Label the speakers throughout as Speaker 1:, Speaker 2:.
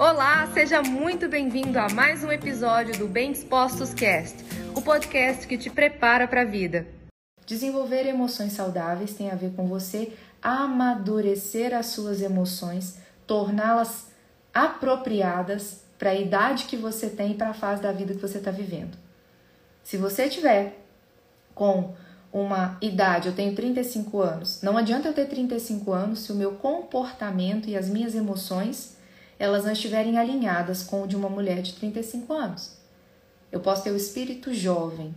Speaker 1: Olá, seja muito bem-vindo a mais um episódio do Bem Dispostos Cast, o podcast que te prepara para a vida.
Speaker 2: Desenvolver emoções saudáveis tem a ver com você amadurecer as suas emoções, torná-las apropriadas para a idade que você tem e para a fase da vida que você está vivendo. Se você tiver com uma idade, eu tenho 35 anos, não adianta eu ter 35 anos se o meu comportamento e as minhas emoções elas não estiverem alinhadas com o de uma mulher de 35 anos. Eu posso ter o espírito jovem,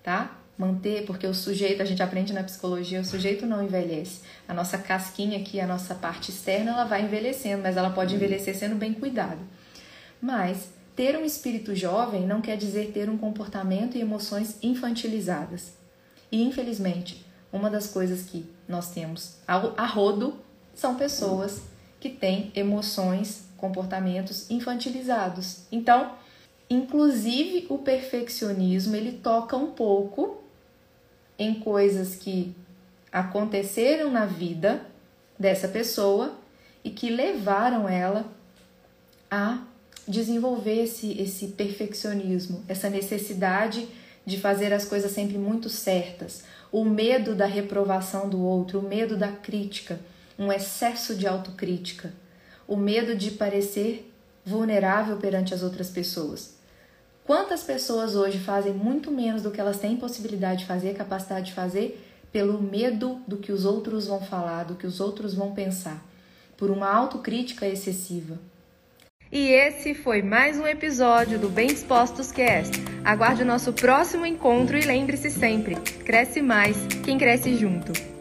Speaker 2: tá? Manter, porque o sujeito, a gente aprende na psicologia, o sujeito não envelhece. A nossa casquinha aqui, a nossa parte externa, ela vai envelhecendo, mas ela pode envelhecer sendo bem cuidado. Mas ter um espírito jovem não quer dizer ter um comportamento e emoções infantilizadas. E infelizmente, uma das coisas que nós temos a rodo são pessoas que têm emoções comportamentos infantilizados. Então, inclusive o perfeccionismo, ele toca um pouco em coisas que aconteceram na vida dessa pessoa e que levaram ela a desenvolver esse, esse perfeccionismo, essa necessidade de fazer as coisas sempre muito certas, o medo da reprovação do outro, o medo da crítica, um excesso de autocrítica o medo de parecer vulnerável perante as outras pessoas. Quantas pessoas hoje fazem muito menos do que elas têm possibilidade de fazer, capacidade de fazer, pelo medo do que os outros vão falar, do que os outros vão pensar, por uma autocrítica excessiva.
Speaker 1: E esse foi mais um episódio do Bem Dispostos Cast. Aguarde o nosso próximo encontro e lembre-se sempre: cresce mais quem cresce junto.